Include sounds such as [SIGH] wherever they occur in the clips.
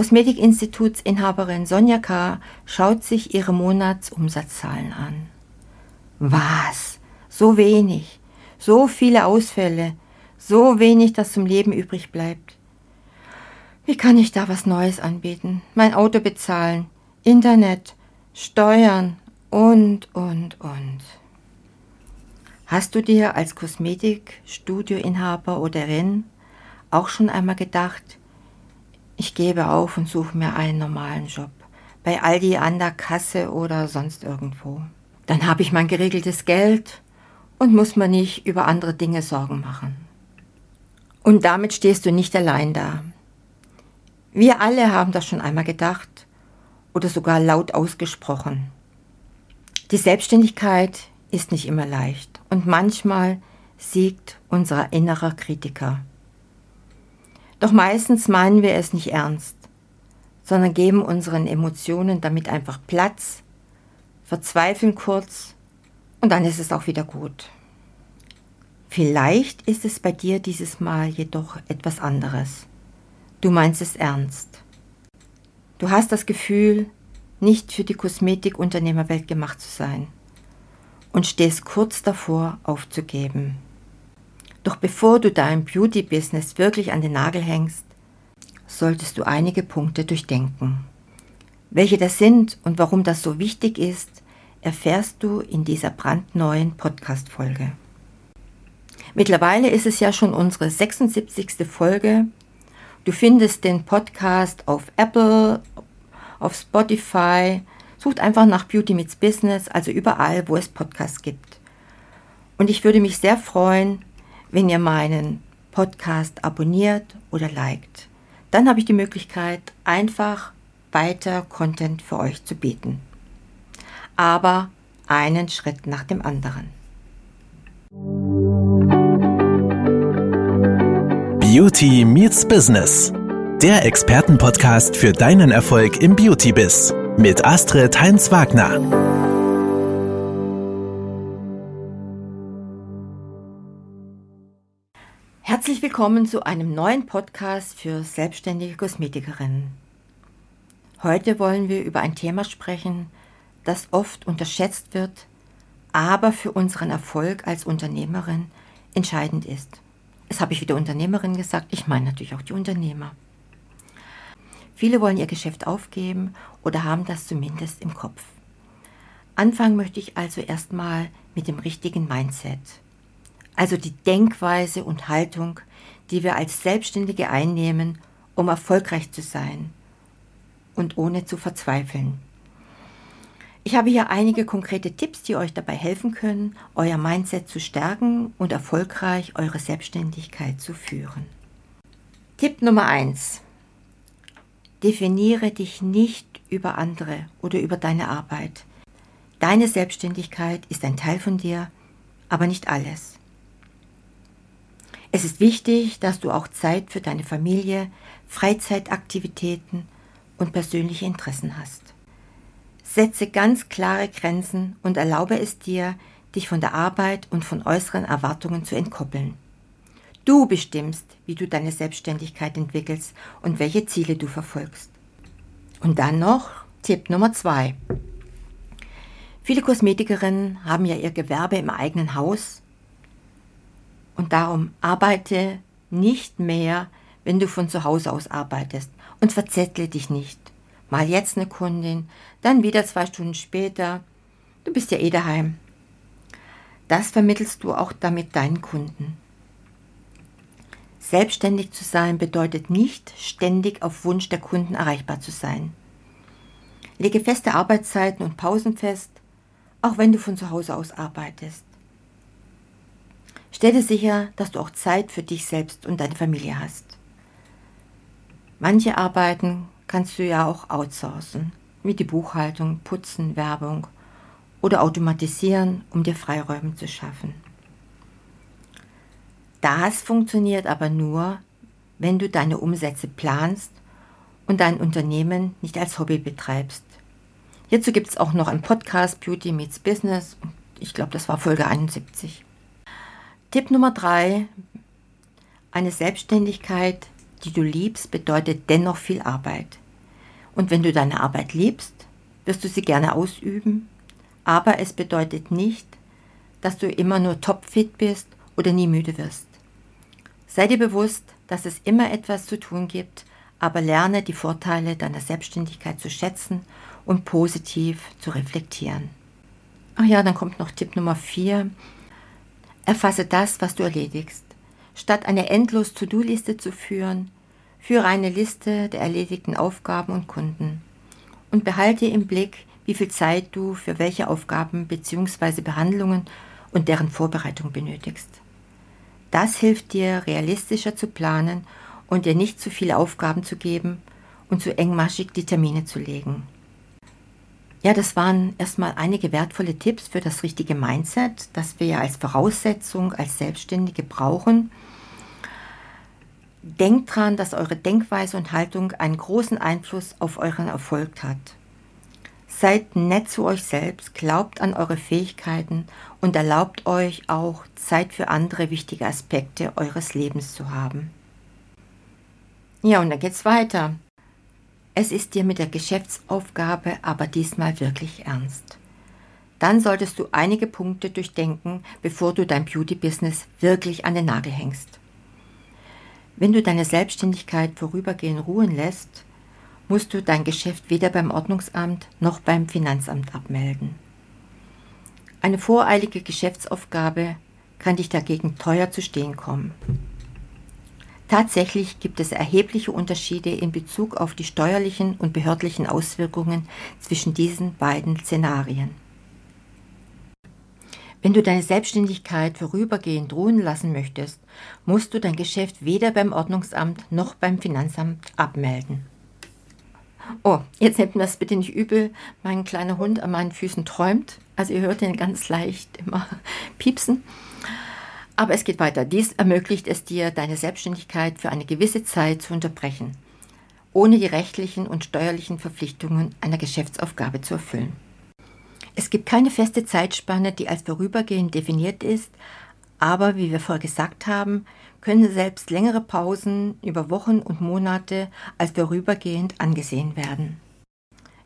Kosmetikinstitutsinhaberin Sonja K. schaut sich ihre Monatsumsatzzahlen an. Was? So wenig, so viele Ausfälle, so wenig, dass zum Leben übrig bleibt. Wie kann ich da was Neues anbieten? Mein Auto bezahlen, Internet, Steuern und, und, und. Hast du dir als Kosmetikstudioinhaber oder Renn auch schon einmal gedacht, ich gebe auf und suche mir einen normalen Job. Bei Aldi an der Kasse oder sonst irgendwo. Dann habe ich mein geregeltes Geld und muss mir nicht über andere Dinge Sorgen machen. Und damit stehst du nicht allein da. Wir alle haben das schon einmal gedacht oder sogar laut ausgesprochen. Die Selbstständigkeit ist nicht immer leicht und manchmal siegt unser innerer Kritiker. Doch meistens meinen wir es nicht ernst, sondern geben unseren Emotionen damit einfach Platz, verzweifeln kurz und dann ist es auch wieder gut. Vielleicht ist es bei dir dieses Mal jedoch etwas anderes. Du meinst es ernst. Du hast das Gefühl, nicht für die Kosmetikunternehmerwelt gemacht zu sein und stehst kurz davor aufzugeben. Doch bevor du dein Beauty-Business wirklich an den Nagel hängst, solltest du einige Punkte durchdenken. Welche das sind und warum das so wichtig ist, erfährst du in dieser brandneuen Podcast-Folge. Mittlerweile ist es ja schon unsere 76. Folge. Du findest den Podcast auf Apple, auf Spotify. Sucht einfach nach Beauty Meets Business, also überall, wo es Podcasts gibt. Und ich würde mich sehr freuen, wenn ihr meinen Podcast abonniert oder liked. Dann habe ich die Möglichkeit, einfach weiter Content für euch zu bieten. Aber einen Schritt nach dem anderen. Beauty Meets Business. Der Expertenpodcast für deinen Erfolg im Beauty-Biz mit Astrid Heinz-Wagner. Herzlich willkommen zu einem neuen Podcast für selbstständige Kosmetikerinnen. Heute wollen wir über ein Thema sprechen, das oft unterschätzt wird, aber für unseren Erfolg als Unternehmerin entscheidend ist. Es habe ich wieder Unternehmerin gesagt, ich meine natürlich auch die Unternehmer. Viele wollen ihr Geschäft aufgeben oder haben das zumindest im Kopf. Anfangen möchte ich also erstmal mit dem richtigen Mindset also die Denkweise und Haltung, die wir als Selbstständige einnehmen, um erfolgreich zu sein und ohne zu verzweifeln. Ich habe hier einige konkrete Tipps, die euch dabei helfen können, euer Mindset zu stärken und erfolgreich eure Selbstständigkeit zu führen. Tipp Nummer 1. Definiere dich nicht über andere oder über deine Arbeit. Deine Selbstständigkeit ist ein Teil von dir, aber nicht alles. Es ist wichtig, dass du auch Zeit für deine Familie, Freizeitaktivitäten und persönliche Interessen hast. Setze ganz klare Grenzen und erlaube es dir, dich von der Arbeit und von äußeren Erwartungen zu entkoppeln. Du bestimmst, wie du deine Selbstständigkeit entwickelst und welche Ziele du verfolgst. Und dann noch Tipp Nummer zwei. Viele Kosmetikerinnen haben ja ihr Gewerbe im eigenen Haus und darum arbeite nicht mehr, wenn du von zu Hause aus arbeitest und verzettle dich nicht. Mal jetzt eine Kundin, dann wieder zwei Stunden später. Du bist ja eh daheim. Das vermittelst du auch damit deinen Kunden. Selbstständig zu sein bedeutet nicht, ständig auf Wunsch der Kunden erreichbar zu sein. Lege feste Arbeitszeiten und Pausen fest, auch wenn du von zu Hause aus arbeitest. Stelle sicher, dass du auch Zeit für dich selbst und deine Familie hast. Manche Arbeiten kannst du ja auch outsourcen, wie die Buchhaltung, Putzen, Werbung oder automatisieren, um dir Freiräume zu schaffen. Das funktioniert aber nur, wenn du deine Umsätze planst und dein Unternehmen nicht als Hobby betreibst. Hierzu gibt es auch noch einen Podcast Beauty Meets Business. Ich glaube, das war Folge 71. Tipp Nummer drei. Eine Selbstständigkeit, die du liebst, bedeutet dennoch viel Arbeit. Und wenn du deine Arbeit liebst, wirst du sie gerne ausüben, aber es bedeutet nicht, dass du immer nur topfit bist oder nie müde wirst. Sei dir bewusst, dass es immer etwas zu tun gibt, aber lerne die Vorteile deiner Selbstständigkeit zu schätzen und positiv zu reflektieren. Ach ja, dann kommt noch Tipp Nummer 4. Erfasse das, was du erledigst. Statt eine endlos To-Do-Liste zu führen, führe eine Liste der erledigten Aufgaben und Kunden und behalte im Blick, wie viel Zeit du für welche Aufgaben bzw. Behandlungen und deren Vorbereitung benötigst. Das hilft dir, realistischer zu planen und dir nicht zu viele Aufgaben zu geben und zu engmaschig die Termine zu legen. Ja, das waren erstmal einige wertvolle Tipps für das richtige Mindset, das wir ja als Voraussetzung als Selbstständige brauchen. Denkt dran, dass eure Denkweise und Haltung einen großen Einfluss auf euren Erfolg hat. Seid nett zu euch selbst, glaubt an eure Fähigkeiten und erlaubt euch auch Zeit für andere wichtige Aspekte eures Lebens zu haben. Ja, und dann geht's weiter. Es ist dir mit der Geschäftsaufgabe aber diesmal wirklich ernst. Dann solltest du einige Punkte durchdenken, bevor du dein Beauty-Business wirklich an den Nagel hängst. Wenn du deine Selbstständigkeit vorübergehend ruhen lässt, musst du dein Geschäft weder beim Ordnungsamt noch beim Finanzamt abmelden. Eine voreilige Geschäftsaufgabe kann dich dagegen teuer zu stehen kommen. Tatsächlich gibt es erhebliche Unterschiede in Bezug auf die steuerlichen und behördlichen Auswirkungen zwischen diesen beiden Szenarien. Wenn du deine Selbstständigkeit vorübergehend ruhen lassen möchtest, musst du dein Geschäft weder beim Ordnungsamt noch beim Finanzamt abmelden. Oh, jetzt nehmt mir das bitte nicht übel. Mein kleiner Hund an meinen Füßen träumt. Also ihr hört ihn ganz leicht immer piepsen. Aber es geht weiter. Dies ermöglicht es dir, deine Selbstständigkeit für eine gewisse Zeit zu unterbrechen, ohne die rechtlichen und steuerlichen Verpflichtungen einer Geschäftsaufgabe zu erfüllen. Es gibt keine feste Zeitspanne, die als vorübergehend definiert ist, aber wie wir vorher gesagt haben, können selbst längere Pausen über Wochen und Monate als vorübergehend angesehen werden.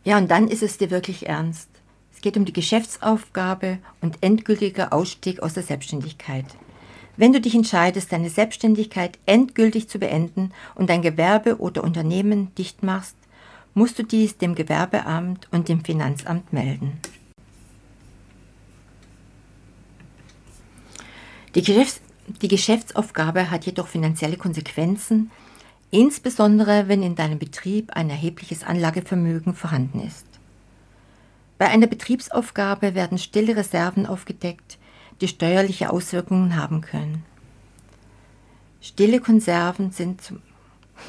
Ja, und dann ist es dir wirklich ernst. Es geht um die Geschäftsaufgabe und endgültiger Ausstieg aus der Selbstständigkeit. Wenn du dich entscheidest, deine Selbstständigkeit endgültig zu beenden und dein Gewerbe oder Unternehmen dicht machst, musst du dies dem Gewerbeamt und dem Finanzamt melden. Die, Geschäfts die Geschäftsaufgabe hat jedoch finanzielle Konsequenzen, insbesondere wenn in deinem Betrieb ein erhebliches Anlagevermögen vorhanden ist. Bei einer Betriebsaufgabe werden stille Reserven aufgedeckt, die steuerliche Auswirkungen haben können. Stille Konserven sind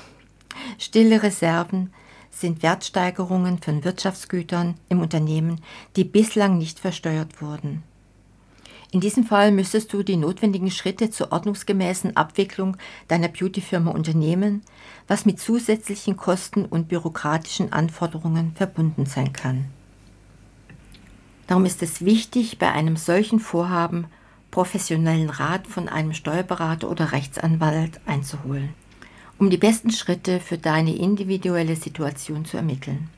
[LAUGHS] Stille Reserven sind Wertsteigerungen von Wirtschaftsgütern im Unternehmen, die bislang nicht versteuert wurden. In diesem Fall müsstest du die notwendigen Schritte zur ordnungsgemäßen Abwicklung deiner Beautyfirma unternehmen, was mit zusätzlichen Kosten und bürokratischen Anforderungen verbunden sein kann. Darum ist es wichtig, bei einem solchen Vorhaben professionellen Rat von einem Steuerberater oder Rechtsanwalt einzuholen, um die besten Schritte für deine individuelle Situation zu ermitteln.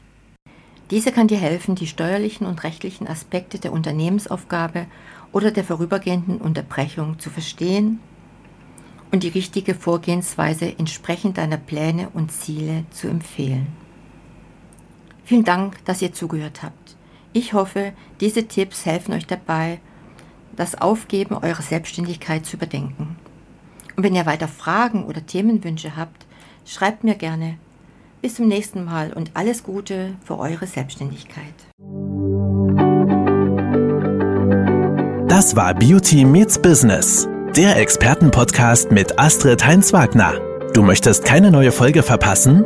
Diese kann dir helfen, die steuerlichen und rechtlichen Aspekte der Unternehmensaufgabe oder der vorübergehenden Unterbrechung zu verstehen und die richtige Vorgehensweise entsprechend deiner Pläne und Ziele zu empfehlen. Vielen Dank, dass ihr zugehört habt. Ich hoffe, diese Tipps helfen euch dabei, das Aufgeben eurer Selbstständigkeit zu überdenken. Und wenn ihr weiter Fragen oder Themenwünsche habt, schreibt mir gerne. Bis zum nächsten Mal und alles Gute für eure Selbstständigkeit. Das war Beauty Meets Business, der Expertenpodcast mit Astrid Heinz-Wagner. Du möchtest keine neue Folge verpassen?